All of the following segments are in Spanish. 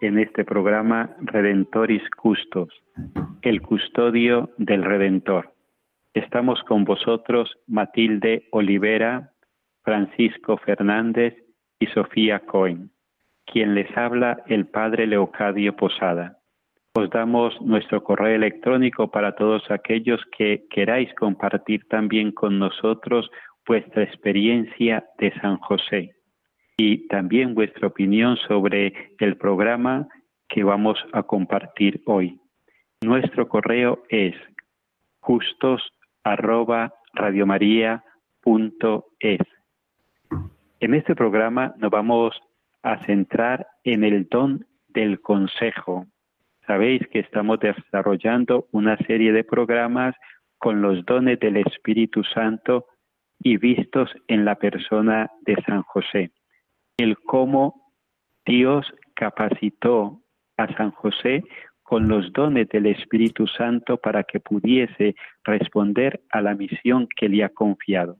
en este programa Redentoris Custos, el custodio del Redentor. Estamos con vosotros Matilde Olivera, Francisco Fernández y Sofía Cohen, quien les habla el Padre Leocadio Posada. Os damos nuestro correo electrónico para todos aquellos que queráis compartir también con nosotros vuestra experiencia de San José y también vuestra opinión sobre el programa que vamos a compartir hoy. Nuestro correo es justos. En este programa nos vamos a centrar en el don del consejo. Sabéis que estamos desarrollando una serie de programas con los dones del Espíritu Santo y vistos en la persona de San José. El cómo Dios capacitó a San José con los dones del Espíritu Santo para que pudiese responder a la misión que le ha confiado.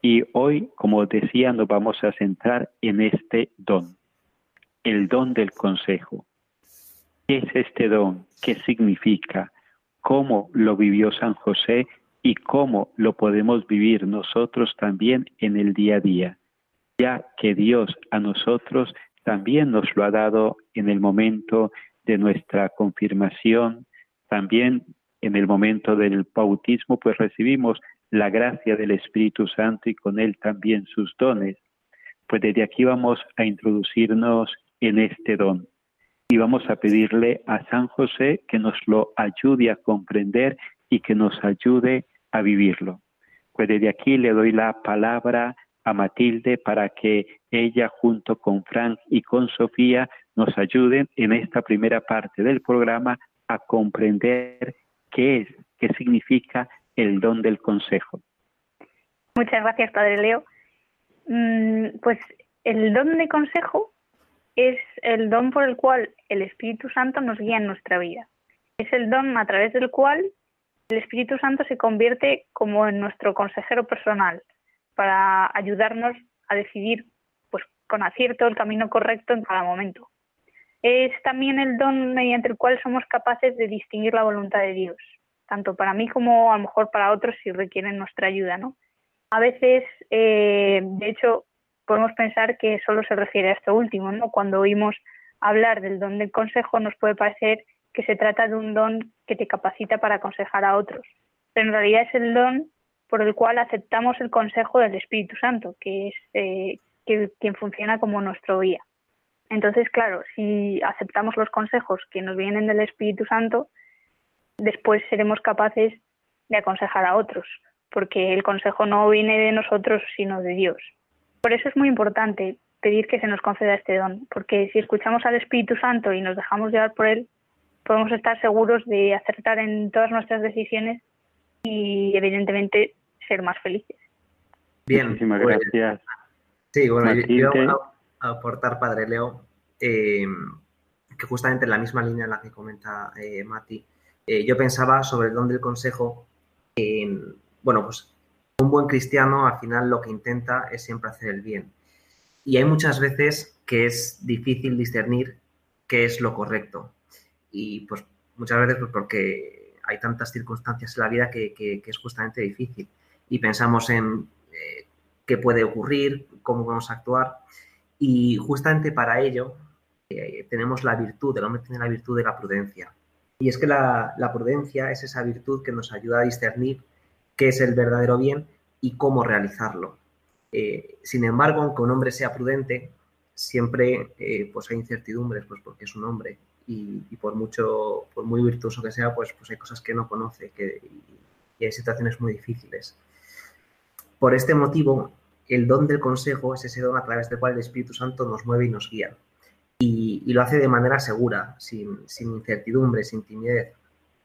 Y hoy, como decía, nos vamos a centrar en este don, el don del consejo. ¿Qué es este don? ¿Qué significa? ¿Cómo lo vivió San José y cómo lo podemos vivir nosotros también en el día a día, ya que Dios a nosotros también nos lo ha dado en el momento de nuestra confirmación, también en el momento del bautismo, pues recibimos la gracia del Espíritu Santo y con él también sus dones. Pues desde aquí vamos a introducirnos en este don y vamos a pedirle a San José que nos lo ayude a comprender y que nos ayude a vivirlo. Pues desde aquí le doy la palabra a Matilde para que ella junto con Frank y con Sofía nos ayuden en esta primera parte del programa a comprender qué es, qué significa el don del consejo. Muchas gracias, Padre Leo. Mm, pues el don de consejo es el don por el cual el Espíritu Santo nos guía en nuestra vida. Es el don a través del cual el Espíritu Santo se convierte como en nuestro consejero personal para ayudarnos a decidir pues con acierto el camino correcto en cada momento. Es también el don mediante el cual somos capaces de distinguir la voluntad de Dios, tanto para mí como a lo mejor para otros si requieren nuestra ayuda, ¿no? A veces, eh, de hecho, podemos pensar que solo se refiere a esto último, ¿no? Cuando oímos hablar del don del consejo nos puede parecer que se trata de un don que te capacita para aconsejar a otros. Pero en realidad es el don por el cual aceptamos el consejo del Espíritu Santo, que es eh, quien funciona como nuestro guía. Entonces, claro, si aceptamos los consejos que nos vienen del Espíritu Santo, después seremos capaces de aconsejar a otros, porque el consejo no viene de nosotros, sino de Dios. Por eso es muy importante pedir que se nos conceda este don, porque si escuchamos al Espíritu Santo y nos dejamos llevar por él, podemos estar seguros de acertar en todas nuestras decisiones y evidentemente ser más felices. Bien, muchísimas pues, gracias. Sí, bueno, yo, a, aportar, Padre Leo, eh, que justamente en la misma línea en la que comenta eh, Mati, eh, yo pensaba sobre el don del consejo, bueno, pues un buen cristiano al final lo que intenta es siempre hacer el bien. Y hay muchas veces que es difícil discernir qué es lo correcto. Y pues muchas veces pues porque hay tantas circunstancias en la vida que, es justamente difícil. Y pensamos en eh, qué puede ocurrir, cómo vamos a actuar. Y justamente para ello eh, tenemos la virtud, el hombre tiene la virtud de la prudencia. Y es que la, prudencia es esa virtud que nos ayuda a discernir qué es el verdadero bien y cómo realizarlo. Eh, sin embargo, aunque un hombre sea prudente, siempre pues hay incertidumbres, pues porque es un hombre y, por mucho, por muy virtuoso que sea, pues, pues hay cosas que no conoce que, y hay situaciones muy difíciles. Por este motivo, el don del consejo es ese don a través del cual el Espíritu Santo nos mueve y nos guía y, lo hace de manera segura, sin, incertidumbre, sin timidez.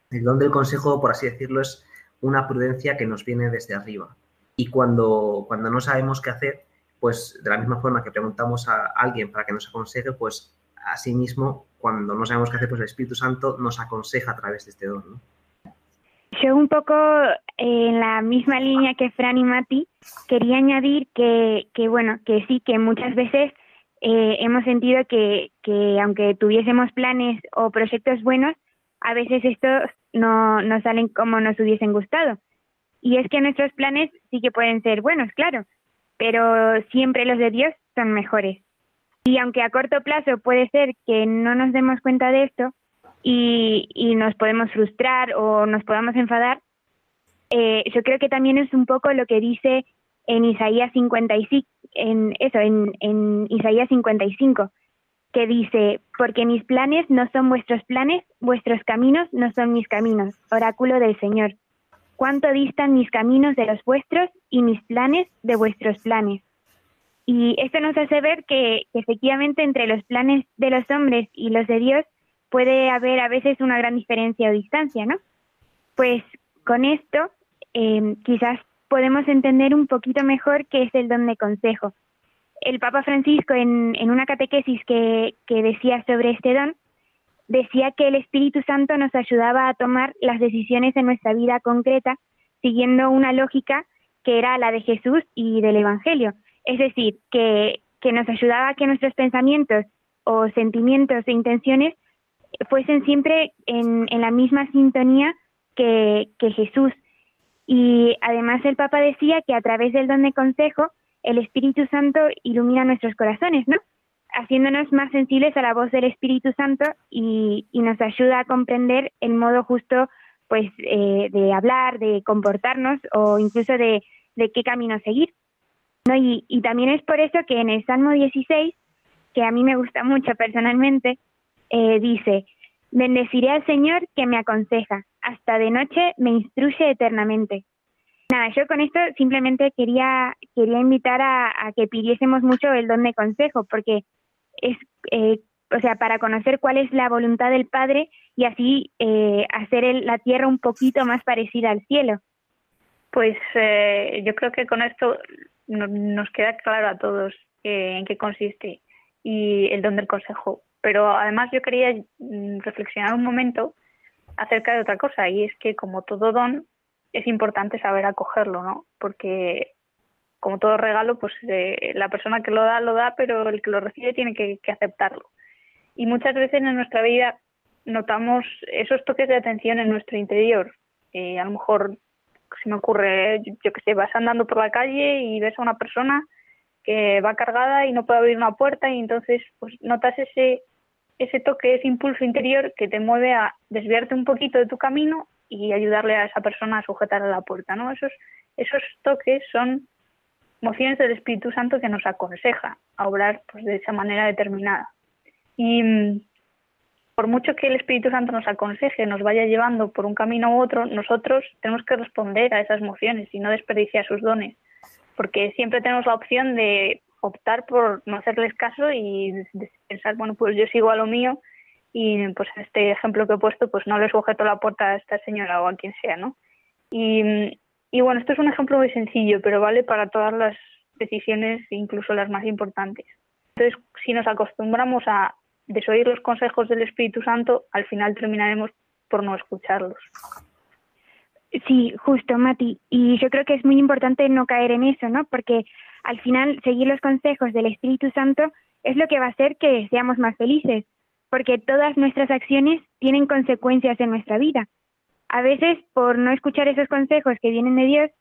El don del consejo, por así decirlo, es una prudencia que nos viene desde arriba. Y cuando, cuando no sabemos qué hacer, pues de la misma forma que preguntamos a alguien para que nos aconseje, pues asimismo, cuando no sabemos qué hacer, pues el Espíritu Santo nos aconseja a través de este don. Yo un poco en la misma línea que Fran y Mati, quería añadir que, que, bueno, que sí, que muchas veces eh, hemos sentido que, que aunque tuviésemos planes o proyectos buenos, a veces estos no, no salen como nos hubiesen gustado. Y es que nuestros planes sí que pueden ser buenos, claro, pero siempre los de Dios son mejores. Y aunque a corto plazo puede ser que no nos demos cuenta de esto y, nos podemos frustrar o nos podamos enfadar, eh, yo creo que también es un poco lo que dice en Isaías 55, en eso, en, en Isaías 55, que dice, porque mis planes no son vuestros planes, vuestros caminos no son mis caminos, oráculo del Señor. Cuánto distan mis caminos de los vuestros y mis planes de vuestros planes. Y esto nos hace ver que, efectivamente entre los planes de los hombres y los de Dios puede haber a veces una gran diferencia o distancia, ¿no? Pues con esto eh, quizás podemos entender un poquito mejor qué es el don de consejo. El Papa Francisco, en, una catequesis que, decía sobre este don, decía que el Espíritu Santo nos ayudaba a tomar las decisiones en nuestra vida concreta siguiendo una lógica que era la de Jesús y del Evangelio. Es decir, que, nos ayudaba a que nuestros pensamientos o sentimientos e intenciones fuesen siempre en, la misma sintonía que, que Jesús y además el Papa decía que a través del don de consejo, el Espíritu Santo ilumina nuestros corazones, ¿no? Haciéndonos más sensibles a la voz del Espíritu Santo y, nos ayuda a comprender el modo justo, pues, eh, de hablar, de comportarnos o incluso de, qué camino seguir. ¿No? Y, y también es por eso que en el Salmo 16, que a mí me gusta mucho personalmente, eh, dice, bendeciré al Señor que me aconseja, hasta de noche me instruye eternamente. Nada, yo con esto simplemente quería, quería invitar a, que pidiésemos mucho el don de consejo, porque es, eh, o sea, para conocer cuál es la voluntad del Padre y así eh, hacer la tierra un poquito más parecida al cielo. Pues eh, yo creo que con esto nos queda claro a todos en qué consiste y el don del consejo. Pero además yo quería mm, reflexionar un momento acerca de otra cosa y es que como todo don es importante saber acogerlo, ¿no? Porque como todo regalo, pues eh, la persona que lo da, lo da, pero el que lo recibe tiene que, aceptarlo. Y muchas veces en nuestra vida notamos esos toques de atención en nuestro interior. Eh, a lo mejor se me ocurre, yo que sé, vas andando por la calle y ves a una persona que va cargada y no puede abrir una puerta y entonces pues notas ese ese toque, ese impulso interior que te mueve a desviarte un poquito de tu camino y ayudarle a esa persona a sujetar a la puerta, ¿no? Esos, esos toques son mociones del Espíritu Santo que nos aconseja a obrar pues, de esa manera determinada. Y mm, por mucho que el Espíritu Santo nos aconseje, nos vaya llevando por un camino u otro, nosotros tenemos que responder a esas mociones y no desperdiciar sus dones, porque siempre tenemos la opción de optar por no hacerles caso y pensar, bueno, pues yo sigo a lo mío y pues este ejemplo que he puesto, pues no le sujeto la puerta a esta señora o a quien sea, ¿no? Y, y bueno, esto es un ejemplo muy sencillo, pero vale para todas las decisiones, incluso las más importantes. Entonces, si nos acostumbramos a desoír los consejos del Espíritu Santo, al final terminaremos por no escucharlos. Sí, justo, Mati. Y yo creo que es muy importante no caer en eso, ¿no? Porque al final seguir los consejos del Espíritu Santo es lo que va a hacer que seamos más felices, porque todas nuestras acciones tienen consecuencias en nuestra vida. A veces, por no escuchar esos consejos que vienen de Dios,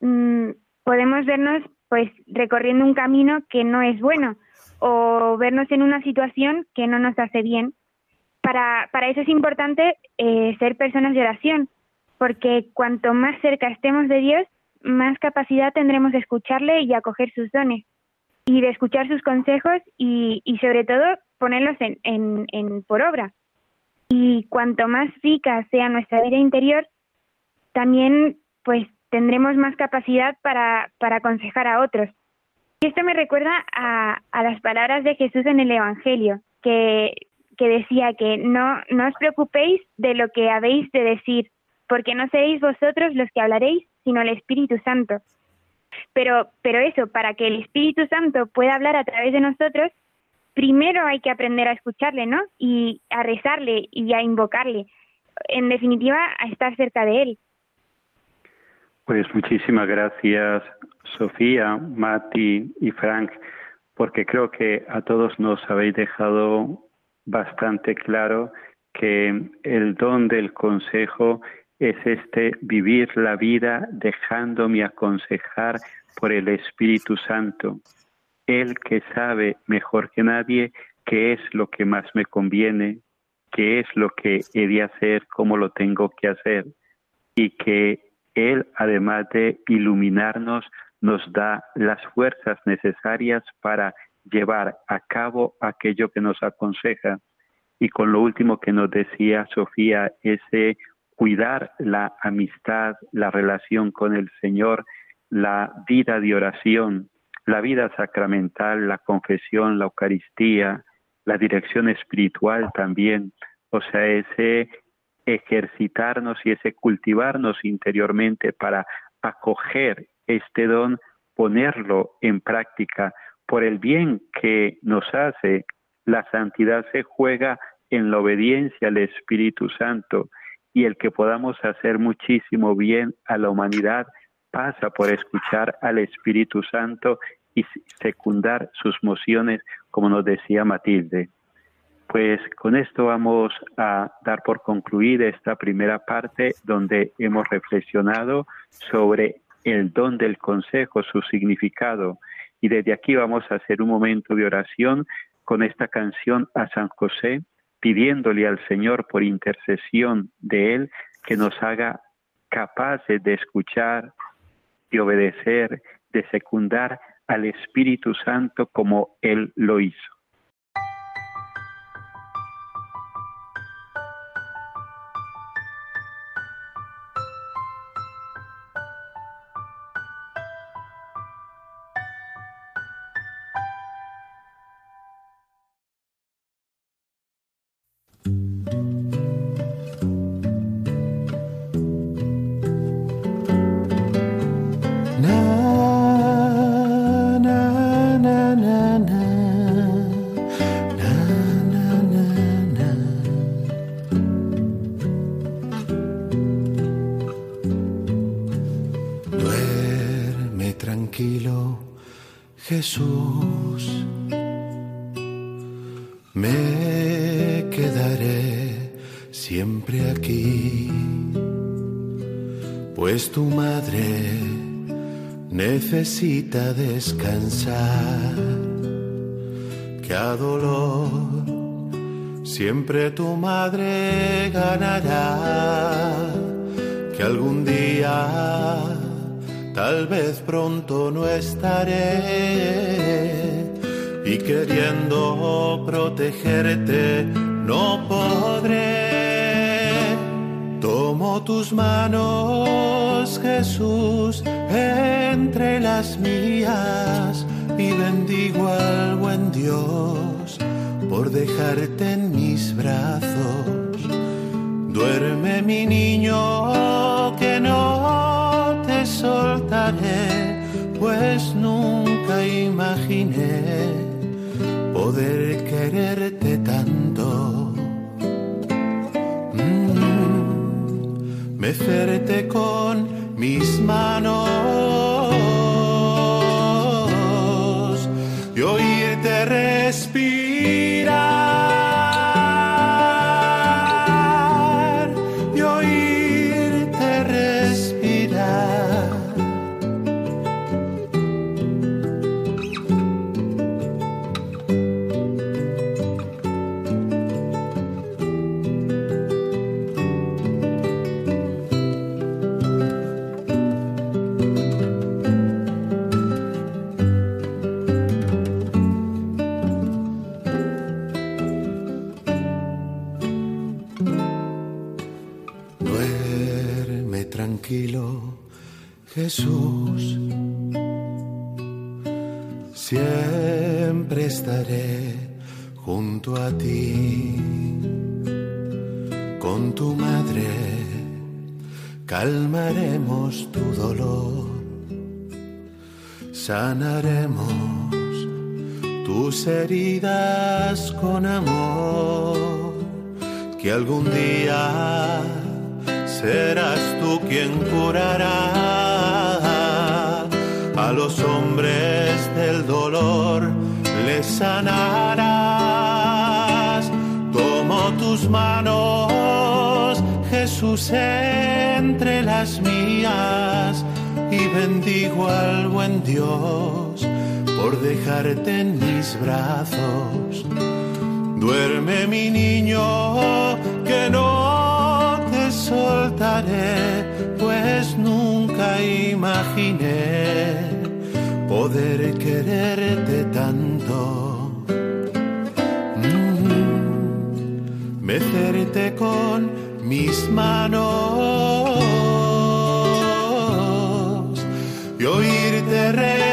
mmm, podemos vernos pues recorriendo un camino que no es bueno o vernos en una situación que no nos hace bien. Para, para eso es importante eh, ser personas de oración, porque cuanto más cerca estemos de Dios, más capacidad tendremos de escucharle y acoger sus dones, y de escuchar sus consejos y, y sobre todo ponerlos en, en, en por obra. Y cuanto más rica sea nuestra vida interior, también pues tendremos más capacidad para, para aconsejar a otros. Esto me recuerda a, a, las palabras de Jesús en el Evangelio, que, que decía que no, no os preocupéis de lo que habéis de decir, porque no seréis vosotros los que hablaréis, sino el Espíritu Santo. Pero, pero eso, para que el Espíritu Santo pueda hablar a través de nosotros, primero hay que aprender a escucharle, ¿no? Y a rezarle y a invocarle. En definitiva, a estar cerca de él. Pues muchísimas gracias, Sofía, Mati y Frank, porque creo que a todos nos habéis dejado bastante claro que el don del consejo es este vivir la vida dejándome aconsejar por el Espíritu Santo, Él que sabe mejor que nadie qué es lo que más me conviene, qué es lo que he de hacer, cómo lo tengo que hacer, y que Él, además de iluminarnos, nos da las fuerzas necesarias para llevar a cabo aquello que nos aconseja. Y con lo último que nos decía Sofía, ese cuidar la amistad, la relación con el Señor, la vida de oración, la vida sacramental, la confesión, la Eucaristía, la dirección espiritual también, o sea, ese ejercitarnos y ese cultivarnos interiormente para acoger este don, ponerlo en práctica por el bien que nos hace. La santidad se juega en la obediencia al Espíritu Santo y el que podamos hacer muchísimo bien a la humanidad pasa por escuchar al Espíritu Santo y secundar sus mociones, como nos decía Matilde. Pues con esto vamos a dar por concluida esta primera parte donde hemos reflexionado sobre el don del consejo, su significado. Y desde aquí vamos a hacer un momento de oración con esta canción a San José, pidiéndole al Señor por intercesión de Él que nos haga capaces de escuchar, de obedecer, de secundar al Espíritu Santo como Él lo hizo. Necesita descansar, que a dolor siempre tu madre ganará, que algún día, tal vez pronto no estaré y queriendo protegerte no podré. Tomo tus manos, Jesús, entre las mías y bendigo al buen Dios por dejarte en mis brazos. Duerme mi niño pues nunca imaginé poder quererte tanto. Mm, mecerte con mis manos y oírte respirar. Jesús. Siempre estaré junto a ti. Con tu madre calmaremos tu dolor. Sanaremos tus heridas con amor. Que algún día serás tú quien curará a los hombres del dolor, les sanarás. Tomo tus manos, Jesús, entre las mías y bendigo al buen Dios por dejarte en mis brazos. Duerme mi niño, que no te soltaré, pues nunca imaginé poder quererte tanto. Mm, Mecerte con mis manos y oírte respirar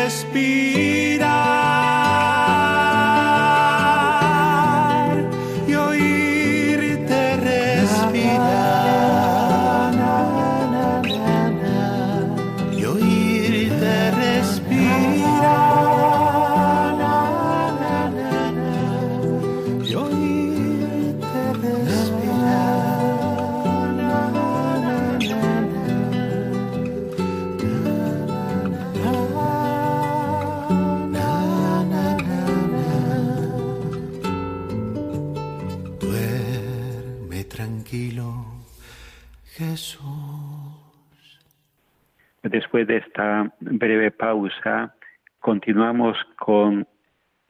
Después de esta breve pausa, continuamos con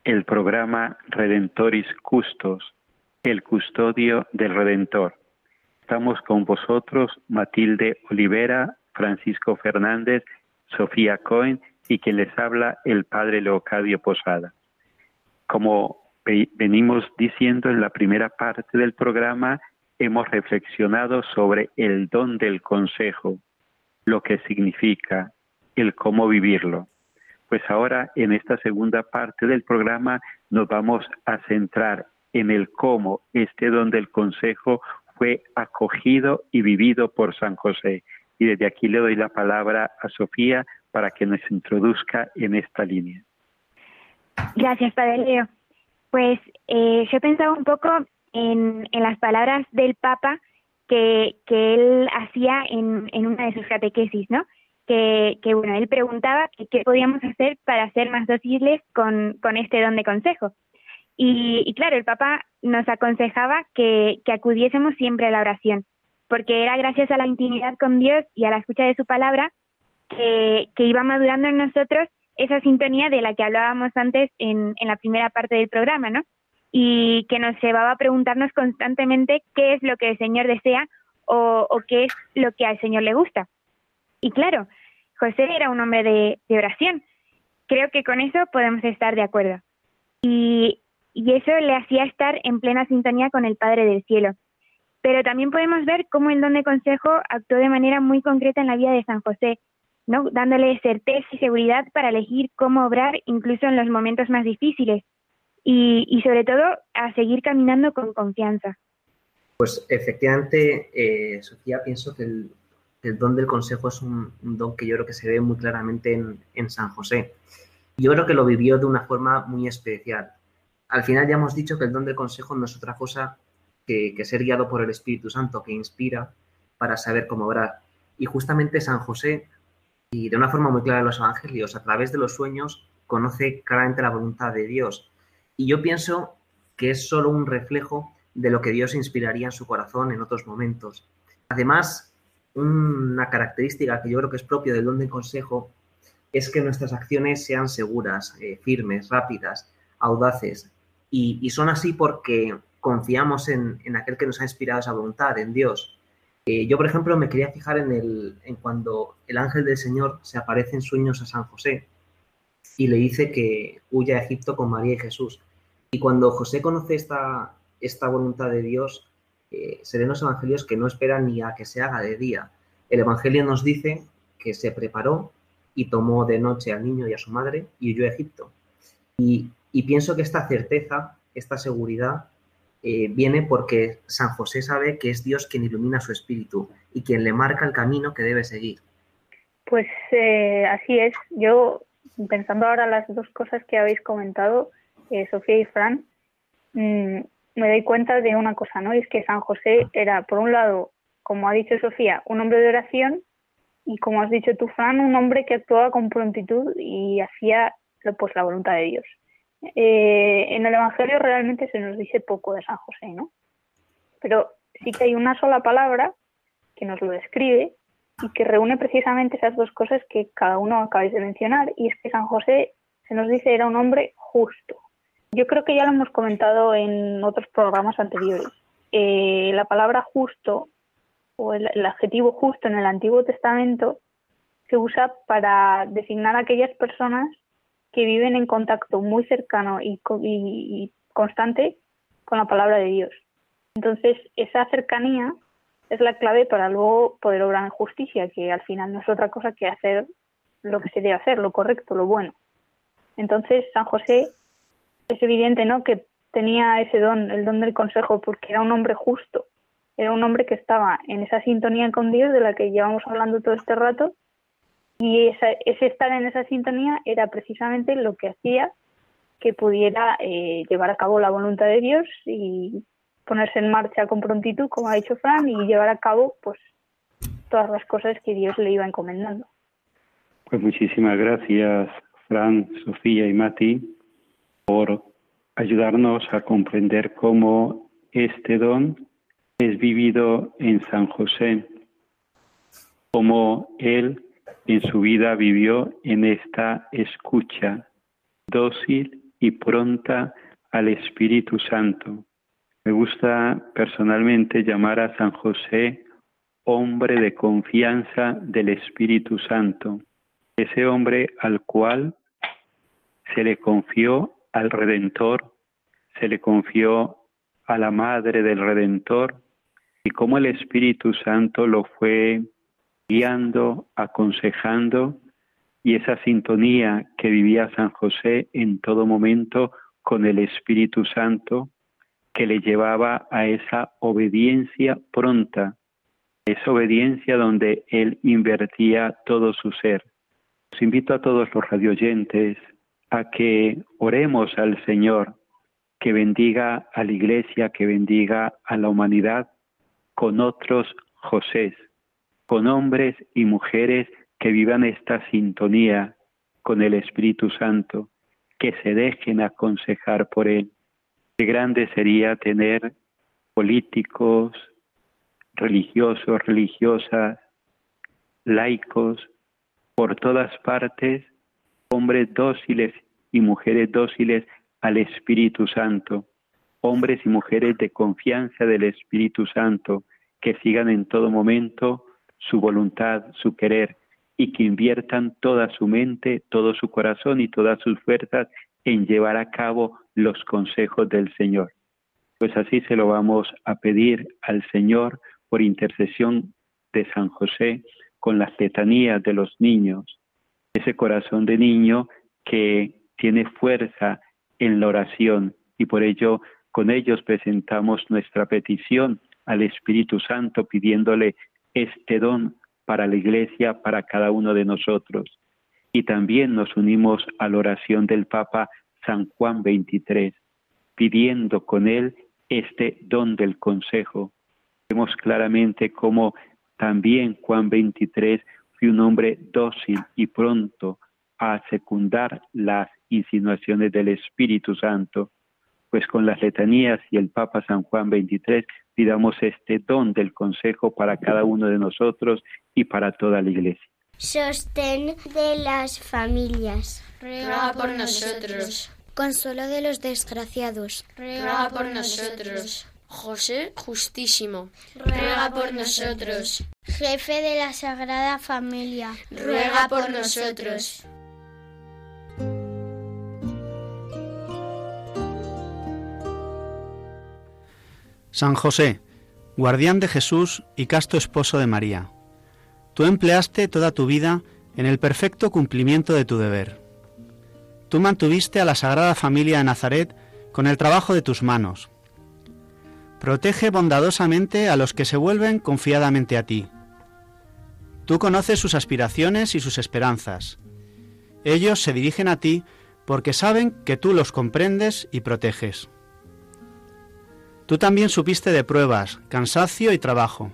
el programa Redentoris Custos, el custodio del Redentor. Estamos con vosotros, Matilde Olivera, Francisco Fernández, Sofía Cohen y quien les habla, el Padre Leocadio Posada. Como ve- venimos diciendo en la primera parte del programa, hemos reflexionado sobre el don del consejo, lo que significa, el cómo vivirlo. Pues ahora en esta segunda parte del programa nos vamos a centrar en el cómo este don del consejo fue acogido y vivido por San José. Y desde aquí le doy la palabra a Sofía para que nos introduzca en esta línea. Gracias, Padre Leo. Pues eh, yo pensaba un poco en, en las palabras del Papa que, él hacía en, en una de sus catequesis, ¿no? Que, que bueno, él preguntaba qué podíamos hacer para ser más dóciles con, con este don de consejo. Y, y claro, el Papa nos aconsejaba que, que acudiésemos siempre a la oración, porque era gracias a la intimidad con Dios y a la escucha de su palabra que, que iba madurando en nosotros esa sintonía de la que hablábamos antes en, en la primera parte del programa, ¿no? Y que nos llevaba a preguntarnos constantemente qué es lo que el Señor desea o, qué es lo que al Señor le gusta. Y claro, José era un hombre de, de oración. Creo que con eso podemos estar de acuerdo. Y, y eso le hacía estar en plena sintonía con el Padre del Cielo. Pero también podemos ver cómo el don de consejo actuó de manera muy concreta en la vida de San José, ¿no? dándole certeza y seguridad para elegir cómo obrar incluso en los momentos más difíciles y, y sobre todo a seguir caminando con confianza. Pues efectivamente, eh, Sofía, pienso que el, el don del consejo es un, un, don que yo creo que se ve muy claramente en, en, San José. Yo creo que lo vivió de una forma muy especial. Al final ya hemos dicho que el don del consejo no es otra cosa que, que ser guiado por el Espíritu Santo, que inspira, para saber cómo obrar. Y justamente San José, y de una forma muy clara en los evangelios, a través de los sueños, conoce claramente la voluntad de Dios. Y yo pienso que es solo un reflejo de lo que Dios inspiraría en su corazón en otros momentos. Además, una característica que yo creo que es propio del don del consejo es que nuestras acciones sean seguras, eh, firmes, rápidas, audaces. Y, son así porque confiamos en, aquel que nos ha inspirado esa voluntad, en Dios. Eh, yo, por ejemplo, me quería fijar en, el, en cuando el ángel del Señor se aparece en sueños a San José y le dice que huya a Egipto con María y Jesús. Y cuando José conoce esta, esta voluntad de Dios, eh, se ven los evangelios que no esperan ni a que se haga de día. El evangelio nos dice que se preparó y tomó de noche al niño y a su madre y huyó a Egipto. Y, pienso que esta certeza, esta seguridad, eh, viene porque San José sabe que es Dios quien ilumina su espíritu y quien le marca el camino que debe seguir. Pues eh, así es. Yo, pensando ahora las dos cosas que habéis comentado, Sofía y Fran, mm, me doy cuenta de una cosa, ¿no? Y es que San José era, por un lado, como ha dicho Sofía, un hombre de oración y como has dicho tú, Fran, un hombre que actuaba con prontitud y hacía pues la voluntad de Dios. Eh, en el Evangelio realmente se nos dice poco de San José, ¿no? Pero sí que hay una sola palabra que nos lo describe y que reúne precisamente esas dos cosas que cada uno acabáis de mencionar, y es que San José se nos dice era un hombre justo. Yo creo que ya lo hemos comentado en otros programas anteriores. Eh, la palabra justo o el, adjetivo justo en el Antiguo Testamento se usa para designar a aquellas personas que viven en contacto muy cercano y, constante con la palabra de Dios. Entonces, esa cercanía es la clave para luego poder obrar en justicia, que al final no es otra cosa que hacer lo que se debe hacer, lo correcto, lo bueno. Entonces, San José es evidente, ¿no?, que tenía ese don, el don del consejo, porque era un hombre justo, era un hombre que estaba en esa sintonía con Dios de la que llevamos hablando todo este rato y ese estar en esa sintonía era precisamente lo que hacía que pudiera eh, llevar a cabo la voluntad de Dios y ponerse en marcha con prontitud, como ha dicho Fran, y llevar a cabo pues todas las cosas que Dios le iba encomendando. Pues muchísimas gracias, Fran, Sofía y Mati, por ayudarnos a comprender cómo este don es vivido en San José, como él en su vida vivió en esta escucha dócil y pronta al Espíritu Santo. Me gusta personalmente llamar a San José hombre de confianza del Espíritu Santo, ese hombre al cual se le confió al Redentor, se le confió a la Madre del Redentor, y cómo el Espíritu Santo lo fue guiando, aconsejando, y esa sintonía que vivía San José en todo momento con el Espíritu Santo, que le llevaba a esa obediencia pronta, esa obediencia donde él invertía todo su ser. Os invito a todos los radioyentes a que oremos al Señor, que bendiga a la Iglesia, que bendiga a la humanidad con otros José, con hombres y mujeres que vivan esta sintonía con el Espíritu Santo, que se dejen aconsejar por Él. Qué grande sería tener políticos, religiosos, religiosas, laicos, por todas partes, hombres dóciles y mujeres dóciles al Espíritu Santo, hombres y mujeres de confianza del Espíritu Santo, que sigan en todo momento su voluntad, su querer, y que inviertan toda su mente, todo su corazón y todas sus fuerzas en llevar a cabo los consejos del Señor. Pues así se lo vamos a pedir al Señor por intercesión de San José con las letanías de los niños, ese corazón de niño que tiene fuerza en la oración y por ello con ellos presentamos nuestra petición al Espíritu Santo pidiéndole este don para la Iglesia, para cada uno de nosotros. Y también nos unimos a la oración del Papa San Juan 23, pidiendo con él este don del consejo. Vemos claramente cómo También Juan 23 fue un hombre dócil y pronto a secundar las insinuaciones del Espíritu Santo, pues con las letanías y el Papa San Juan 23 pidamos este don del consejo para cada uno de nosotros y para toda la Iglesia. Sostén de las familias. Ruega por nosotros. Consuelo de los desgraciados. Ruega por nosotros. José Justísimo, ruega por nosotros. Jefe de la Sagrada Familia, ruega por nosotros. San José, guardián de Jesús y casto esposo de María, tú empleaste toda tu vida en el perfecto cumplimiento de tu deber. Tú mantuviste a la Sagrada Familia de Nazaret con el trabajo de tus manos. Protege bondadosamente a los que se vuelven confiadamente a ti. Tú conoces sus aspiraciones y sus esperanzas. Ellos se dirigen a ti porque saben que tú los comprendes y proteges. Tú también supiste de pruebas, cansancio y trabajo,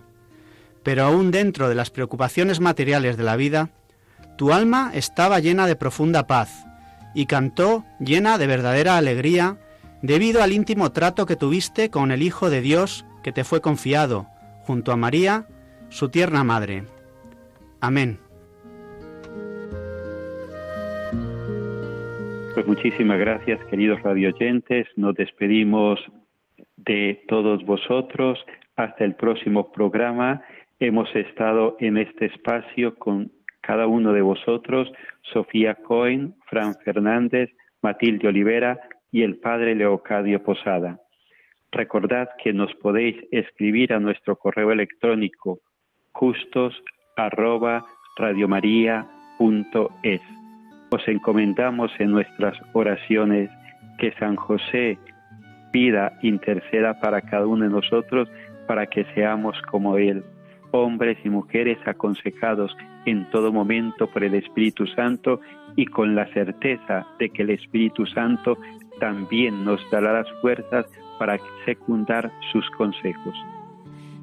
pero aún dentro de las preocupaciones materiales de la vida, tu alma estaba llena de profunda paz y cantó llena de verdadera alegría debido al íntimo trato que tuviste con el Hijo de Dios que te fue confiado, junto a María, su tierna madre. Amén. Pues muchísimas gracias, queridos radioyentes. Nos despedimos de todos vosotros. Hasta el próximo programa. Hemos estado en este espacio con cada uno de vosotros, Sofía Cohen, Fran Fernández, Matilde Olivera y el Padre Leocadio Posada. Recordad que nos podéis escribir a nuestro correo electrónico justos arroba Os encomendamos en nuestras oraciones que San José pida, interceda para cada uno de nosotros para que seamos como Él, hombres y mujeres aconsejados en todo momento por el Espíritu Santo y con la certeza de que el Espíritu Santo también nos dará las fuerzas para secundar sus consejos.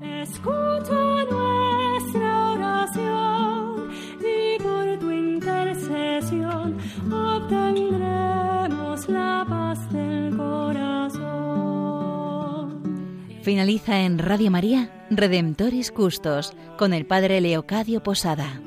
Escucha nuestra oración y por tu intercesión obtendremos la paz del corazón. Finaliza en Radio María Redemptoris Custos con el Padre Leocadio Posada.